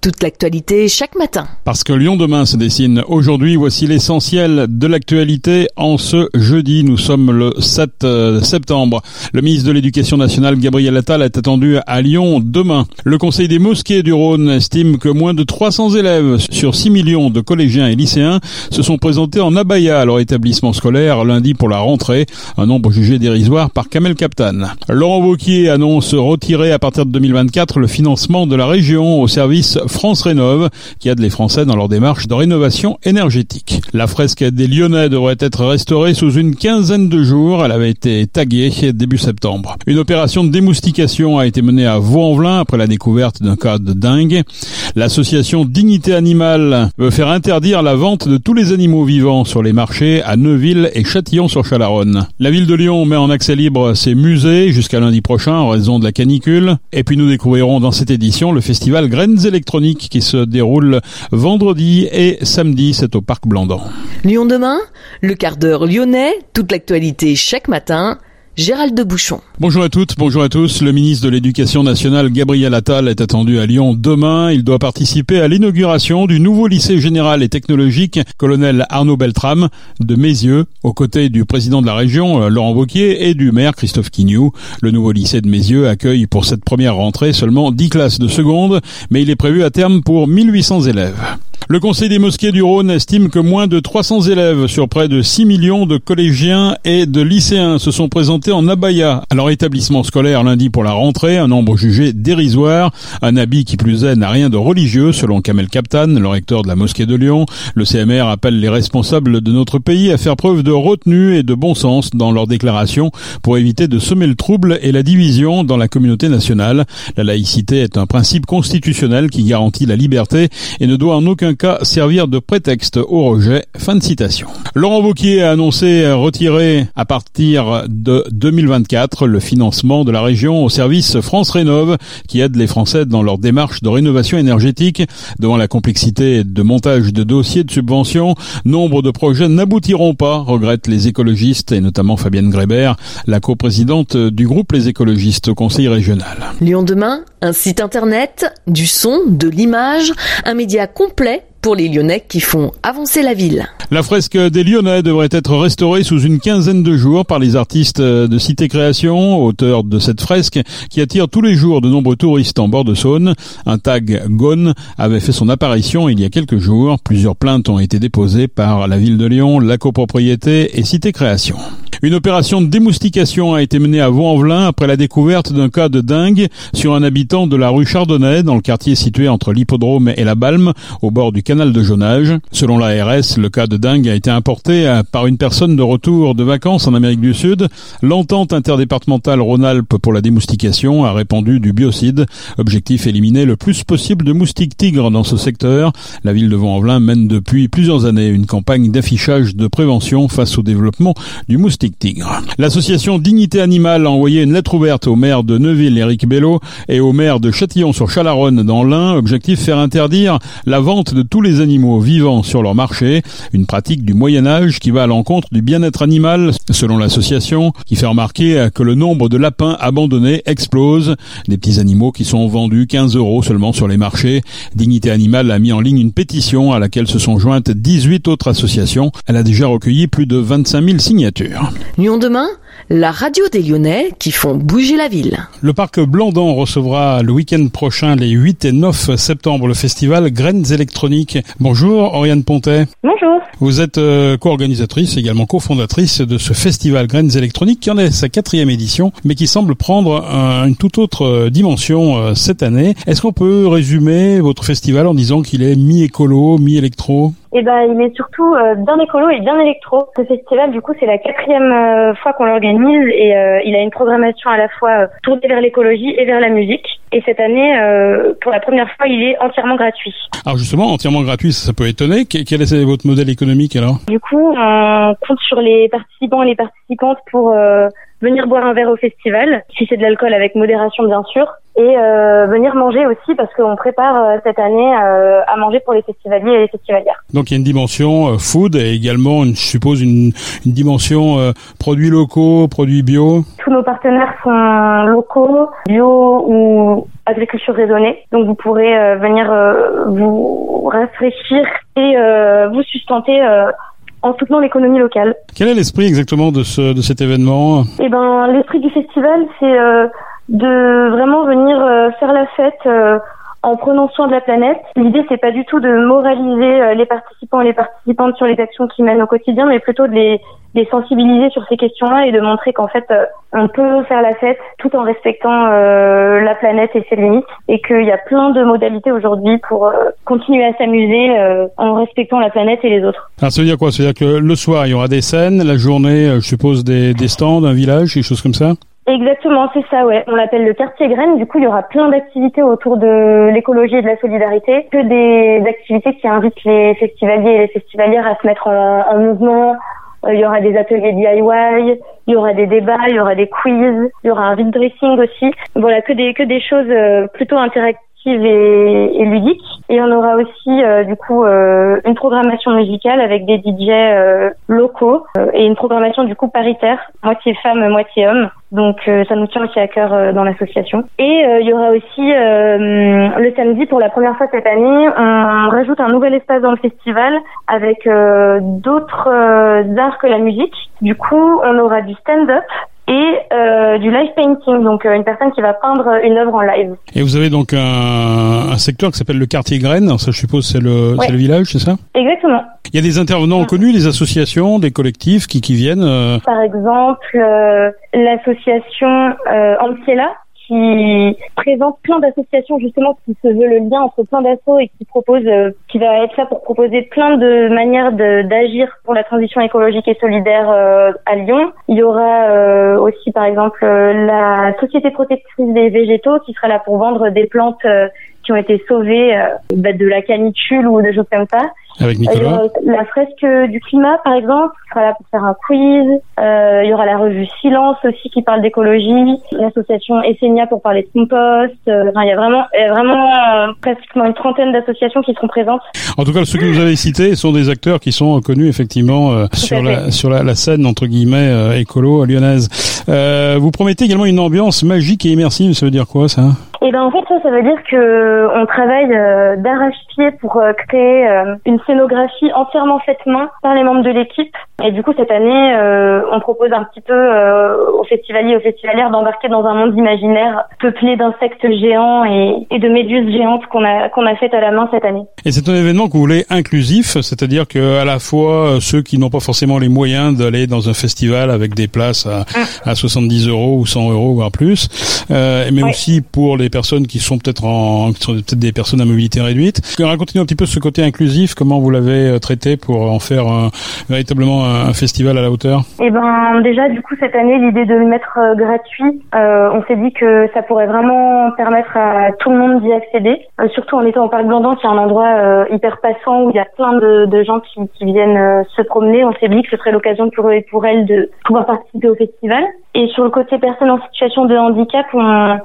toute l'actualité chaque matin. Parce que Lyon demain se dessine aujourd'hui, voici l'essentiel de l'actualité en ce jeudi. Nous sommes le 7 euh, septembre. Le ministre de l'Éducation nationale, Gabriel Attal, est attendu à Lyon demain. Le Conseil des mosquées du Rhône estime que moins de 300 élèves sur 6 millions de collégiens et lycéens se sont présentés en abaya à leur établissement scolaire lundi pour la rentrée, un nombre jugé dérisoire par Kamel Kaptan. Laurent Wauquiez annonce retirer à partir de 2024 le financement de la région au service France Rénove qui aide les Français dans leur démarche de rénovation énergétique. La fresque des Lyonnais devrait être restaurée sous une quinzaine de jours. Elle avait été taguée début septembre. Une opération de démoustication a été menée à Vaux-en-Velin après la découverte d'un cas de dingue. L'association Dignité Animale veut faire interdire la vente de tous les animaux vivants sur les marchés à Neuville et Châtillon-sur-Chalaronne. La ville de Lyon met en accès libre ses musées jusqu'à lundi prochain en raison de la canicule. Et puis nous découvrirons dans cette édition le festival Graines électroniques qui se déroule vendredi et samedi. C'est au Parc Blandan. Lyon demain, le quart d'heure lyonnais, toute l'actualité chaque matin Gérald de Bouchon. Bonjour à toutes, bonjour à tous. Le ministre de l'Éducation nationale, Gabriel Attal, est attendu à Lyon demain. Il doit participer à l'inauguration du nouveau lycée général et technologique colonel Arnaud Beltrame de Mézieux, aux côtés du président de la région, euh, Laurent Wauquiez, et du maire Christophe Quignou. Le nouveau lycée de Mézieux accueille pour cette première rentrée seulement 10 classes de seconde, mais il est prévu à terme pour 1800 élèves. Le Conseil des mosquées du Rhône estime que moins de 300 élèves sur près de 6 millions de collégiens et de lycéens se sont présentés en abaya à leur établissement scolaire lundi pour la rentrée, un nombre jugé dérisoire. Un habit qui plus est n'a rien de religieux selon Kamel Kaptan, le recteur de la mosquée de Lyon. Le CMR appelle les responsables de notre pays à faire preuve de retenue et de bon sens dans leurs déclarations pour éviter de semer le trouble et la division dans la communauté nationale. La laïcité est un principe constitutionnel qui garantit la liberté et ne doit en aucun cas servir de prétexte au rejet. Fin de citation. Laurent Wauquiez a annoncé retirer à partir de 2024 le financement de la région au service France Rénove qui aide les Français dans leur démarche de rénovation énergétique. Devant la complexité de montage de dossiers de subvention, nombre de projets n'aboutiront pas, regrettent les écologistes et notamment Fabienne Grébert, la coprésidente du groupe Les écologistes au Conseil régional. Lyon demain, un site internet, du son, de l'image, un média complet pour les Lyonnais qui font avancer la ville. La fresque des Lyonnais devrait être restaurée sous une quinzaine de jours par les artistes de Cité Création, auteurs de cette fresque qui attire tous les jours de nombreux touristes en bord de Saône. Un tag Gone avait fait son apparition il y a quelques jours. Plusieurs plaintes ont été déposées par la ville de Lyon, la copropriété et Cité Création. Une opération de démoustication a été menée à Vaux-en-Velin après la découverte d'un cas de dingue sur un habitant de la rue Chardonnay dans le quartier situé entre l'hippodrome et la Balme au bord du canal de Jonage. Selon l'ARS, le cas de dingue a été importé par une personne de retour de vacances en Amérique du Sud. L'entente interdépartementale Rhône-Alpes pour la démoustication a répandu du biocide. Objectif éliminer le plus possible de moustiques tigres dans ce secteur. La ville de Vaux-en-Velin mène depuis plusieurs années une campagne d'affichage de prévention face au développement du moustique L'association Dignité Animale a envoyé une lettre ouverte au maire de Neuville, Éric Bello, et au maire de Châtillon-sur-Chalaronne dans l'Ain. Objectif faire interdire la vente de tous les animaux vivants sur leur marché. Une pratique du Moyen-Âge qui va à l'encontre du bien-être animal, selon l'association, qui fait remarquer que le nombre de lapins abandonnés explose. Des petits animaux qui sont vendus 15 euros seulement sur les marchés. Dignité Animale a mis en ligne une pétition à laquelle se sont jointes 18 autres associations. Elle a déjà recueilli plus de 25 000 signatures. Lyon demain, la radio des Lyonnais qui font bouger la ville. Le parc Blandan recevra le week-end prochain, les 8 et 9 septembre, le festival Graines électroniques. Bonjour, Oriane Pontet. Bonjour. Vous êtes euh, co-organisatrice, également cofondatrice de ce festival Graines électroniques qui en est sa quatrième édition, mais qui semble prendre une toute autre euh, dimension euh, cette année. Est-ce qu'on peut résumer votre festival en disant qu'il est mi-écolo, mi-électro? Eh ben, il est surtout euh, bien écolo et bien électro. Ce festival, du coup, c'est la quatrième euh, fois qu'on l'organise et euh, il a une programmation à la fois tournée vers l'écologie et vers la musique. Et cette année, pour la première fois, il est entièrement gratuit. Alors justement, entièrement gratuit, ça, peut étonner. Quel est votre modèle économique alors? Du coup, on compte sur les participants et les participantes pour venir boire un verre au festival, si c'est de l'alcool avec modération bien sûr, et venir manger aussi parce qu'on prépare cette année à manger pour les festivaliers et les festivalières. Donc il y a une dimension food et également, je suppose, une, une dimension produits locaux, produits bio. Tous nos partenaires sont locaux, bio ou agriculture raisonnée. Donc vous pourrez venir vous rafraîchir et vous sustenter en soutenant l'économie locale. Quel est l'esprit exactement de, ce, de cet événement? Eh ben, l'esprit du festival, c'est euh, de vraiment venir euh, faire la fête euh, en prenant soin de la planète. L'idée, c'est pas du tout de moraliser euh, les participants et les participantes sur les actions qu'ils mènent au quotidien, mais plutôt de les, sensibiliser sur ces questions-là et de montrer qu'en fait, on peut faire la fête tout en respectant euh, la planète et ses limites, et qu'il y a plein de modalités aujourd'hui pour continuer à s'amuser en respectant la planète et les autres. Alors, ça veut dire quoi? Ça veut dire que le soir, il y aura des scènes, la journée, je suppose, des stands, un village, des choses comme ça? Exactement, c'est ça, ouais. On l'appelle le quartier graine. Du coup, il y aura plein d'activités autour de l'écologie et de la solidarité, que des activités qui invitent les festivaliers et les festivalières à se mettre en, mouvement. Euh, il y aura des ateliers DIY, il y aura des débats, il y aura des quiz, il y aura un vide dressing aussi. Voilà, que des que des choses euh, plutôt interactives et, ludique. Et on aura aussi euh, du coup euh, une programmation musicale avec des DJ euh, locaux et une programmation du coup paritaire, moitié femme, moitié homme. Donc ça nous tient aussi à cœur dans l'association. Et il y aura aussi le samedi pour la première fois cette année, on rajoute un nouvel espace dans le festival avec d'autres arts que la musique. Du coup, on aura du stand-up et euh, du live painting, donc euh, une personne qui va peindre une œuvre en live. Et vous avez donc un, un secteur qui s'appelle le quartier Graine, ça je suppose c'est le, c'est le village, c'est ça? Exactement. Il y a des intervenants connus, des associations, des collectifs qui, qui viennent euh... Par exemple, euh, l'association euh, Anciela, qui présente plein d'associations justement qui se veut le lien entre plein d'assauts et qui propose, euh, qui va être là pour proposer plein de manières d'agir pour la transition écologique et solidaire euh, à Lyon. Il y aura euh, aussi par exemple la Société protectrice des végétaux qui sera là pour vendre des plantes qui ont été sauvées bah, de la canicule ou des choses comme ça. Avec Nicolas. la fresque du climat, par exemple, qui sera là pour faire un quiz. Euh, il y aura la revue Silence aussi qui parle d'écologie. L'association Essenia pour parler de compost. Euh, enfin, il y a vraiment, il y a vraiment euh, pratiquement une trentaine d'associations qui seront présentes. En tout cas, ceux que vous avez cités sont des acteurs qui sont connus effectivement euh, sur la sur la, la, scène entre guillemets euh, écolo lyonnaise. vous promettez également une ambiance magique et immersive. Ça veut dire quoi ça? Et ben en fait ça, ça veut dire que on travaille euh, d'arrache-pied pour euh, créer euh, une scénographie entièrement faite main par les membres de l'équipe. Et du coup cette année, on propose un petit peu aux festivaliers aux festivalières d'embarquer dans un monde imaginaire peuplé d'insectes géants et, et, de méduses géantes qu'on a qu'on a fait à la main cette année. Et c'est un événement que vous voulez inclusif, c'est-à-dire que à la fois ceux qui n'ont pas forcément les moyens d'aller dans un festival avec des places à, mm. à 70 euros ou 100 euros voire plus, mais aussi pour les personnes qui sont peut-être en, qui sont peut-être des personnes à mobilité réduite. Racontez-nous un petit peu ce côté inclusif, comment vous l'avez euh, traité pour en faire un, véritablement un, festival à la hauteur? Eh ben, déjà, du coup, cette année, l'idée de le mettre euh, gratuit, euh, on s'est dit que ça pourrait vraiment permettre à tout le monde d'y accéder. surtout en étant au parc Blandan, qui est un endroit hyper passant où il y a plein de, de gens qui, qui viennent se promener. On s'est dit que ce serait l'occasion pour eux et pour elles de pouvoir participer au festival. Et sur le côté personnes en situation de handicap, on,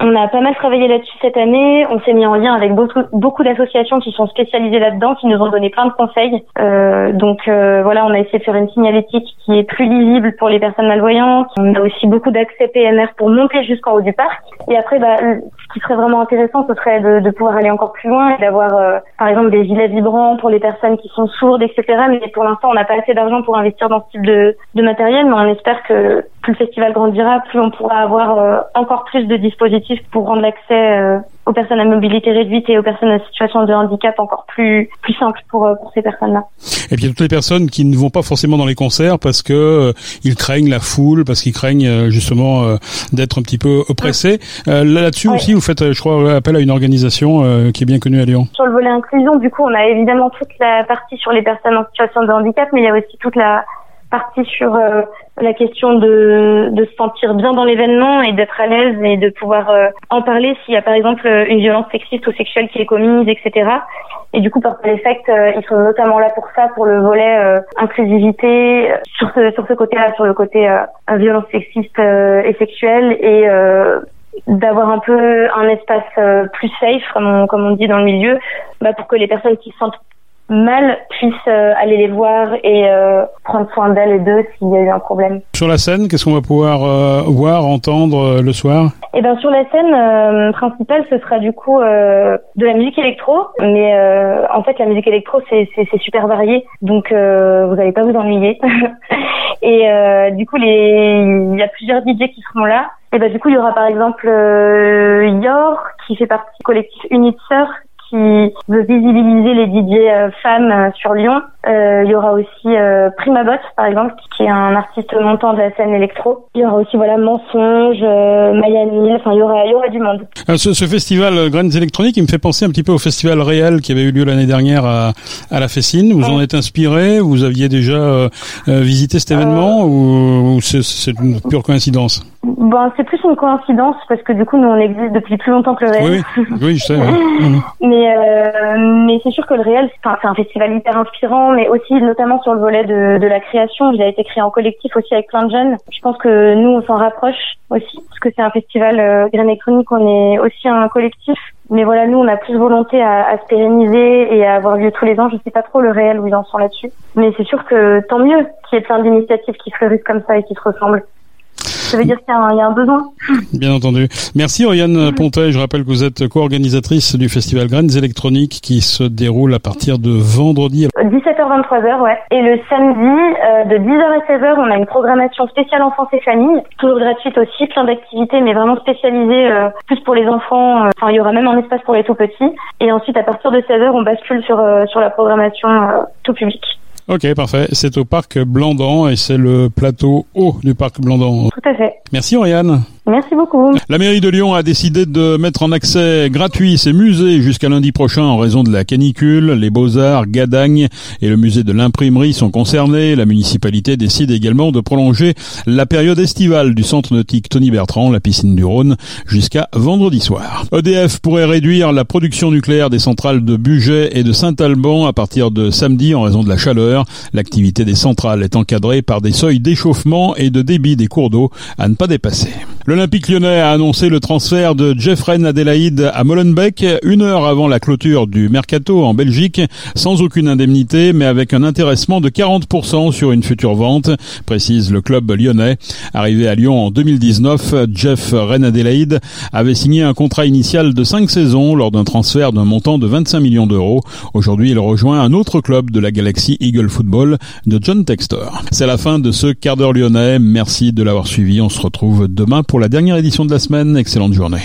on a pas mal travaillé là-dessus cette année. On s'est mis en lien avec beaucoup, d'associations qui sont spécialisées là-dedans, qui nous ont donné plein de conseils. Euh, donc euh, voilà, on a essayé de faire une signalétique qui est plus lisible pour les personnes malvoyantes. On a aussi beaucoup d'accès PMR pour monter jusqu'en haut du parc. Et après, bah, ce qui serait vraiment intéressant, ce serait de, de pouvoir aller encore plus loin et d'avoir, euh, par exemple, des gilets vibrants pour les personnes qui sont sourdes, etc. Mais pour l'instant, on n'a pas assez d'argent pour investir dans ce type de, de matériel, mais on espère que plus le festival grandira, plus on pourra avoir euh, encore plus de dispositifs pour rendre l'accès euh, aux personnes à mobilité réduite et aux personnes en situation de handicap encore plus plus simple pour euh, pour ces personnes-là. Et puis toutes les personnes qui ne vont pas forcément dans les concerts parce que ils craignent la foule, parce qu'ils craignent justement d'être un petit peu oppressés. Là-dessus aussi, vous faites, je crois, appel à une organisation qui est bien connue à Lyon. Sur le volet inclusion, du coup, on a évidemment toute la partie sur les personnes en situation de handicap, mais il y a aussi toute la partie sur euh, la question de, se sentir bien dans l'événement et d'être à l'aise et de pouvoir euh, en parler s'il y a par exemple une violence sexiste ou sexuelle qui est commise, etc. Et du coup, par Effect, euh, ils sont notamment là pour ça, pour le volet inclusivité, sur ce, sur ce côté-là, sur le côté violence sexiste et sexuelle et d'avoir un peu un espace plus safe, comme on, comme on dit dans le milieu, bah, pour que les personnes qui se sentent mal puissent euh, aller les voir et euh, prendre soin d'elles et d'eux s'il y a eu un problème. Sur la scène, qu'est-ce qu'on va pouvoir euh, voir, entendre le soir? Eh ben sur la scène principale, ce sera du coup de la musique électro, mais en fait la musique électro c'est super varié, donc vous n'allez pas vous ennuyer. et du coup les il y a plusieurs DJ qui seront là. Et ben du coup il y aura par exemple Yor qui fait partie du collectif Unitseur qui veut visibiliser les DJ euh, femmes euh, sur Lyon. Euh, il y aura aussi Primabot, par exemple, qui est un artiste montant de la scène électro. Il y aura aussi voilà Mensonge, Maya enfin il y aura, il y aura du monde. Ce, ce, festival Graines électroniques, il me fait penser un petit peu au festival réel qui avait eu lieu l'année dernière à, à la Fessine. Vous en êtes inspiré? Vous aviez déjà visité cet événement ou, ou c'est une pure coïncidence? Bon, c'est plus une coïncidence parce que du coup, nous, on existe depuis plus longtemps que le réel. Oui, oui, je sais. Mhm. mais euh, mais c'est sûr que le réel, c'est un festival hyper inspirant, mais aussi notamment sur le volet de, de la création. Il a été créé en collectif aussi avec plein de jeunes. Je pense que nous, on s'en rapproche aussi parce que c'est un festival euh, électronique. On est aussi un collectif. Mais voilà, nous, on a plus volonté à, à se pérenniser et à avoir lieu tous les ans. Je sais pas trop le réel où ils en sont là-dessus. Mais c'est sûr que tant mieux qu'il y ait plein d'initiatives qui se réunissent comme ça et qui se ressemblent ça veut dire qu'il y, a un besoin. Bien entendu. Merci Oriane Pontet. Je rappelle que vous êtes co-organisatrice du festival Graines électroniques qui se déroule à partir de vendredi. 17h-23h, ouais. Et le samedi, euh, de 10h à 16h, on a une programmation spéciale enfance et famille, toujours gratuite aussi, plein d'activités, mais vraiment spécialisées euh, plus pour les enfants. Euh, enfin, il y aura même un espace pour les tout petits. Et ensuite, à partir de 16h, on bascule sur, sur la programmation tout public. Ok, parfait. C'est au parc Blandan et c'est le plateau haut du parc Blandan. Tout à fait. Merci Oriane. Merci beaucoup. La mairie de Lyon a décidé de mettre en accès gratuit ses musées jusqu'à lundi prochain en raison de la canicule. Les Beaux-Arts, Gadagne et le musée de l'imprimerie sont concernés. La municipalité décide également de prolonger la période estivale du centre nautique Tony Bertrand, la piscine du Rhône, jusqu'à vendredi soir. EDF pourrait réduire la production nucléaire des centrales de Bugey et de Saint-Alban à partir de samedi en raison de la chaleur. L'activité des centrales est encadrée par des seuils d'échauffement et de débit des cours d'eau à ne pas dépasser. L'Olympique lyonnais a annoncé le transfert de Jeffrey Adélaïde à Molenbeek une heure avant la clôture du Mercato en Belgique, sans aucune indemnité, mais avec un intéressement de 40% sur une future vente, précise le club lyonnais. Arrivé à Lyon en 2019, Jeff Adélaïde avait signé un contrat initial de 5 saisons lors d'un transfert d'un montant de 25 millions d'euros. Aujourd'hui, il rejoint un autre club de la galaxie Eagle Football de John Textor. C'est la fin de ce quart d'heure lyonnais. Merci de l'avoir suivi. On se retrouve demain pour la dernière édition de la semaine. Excellente journée.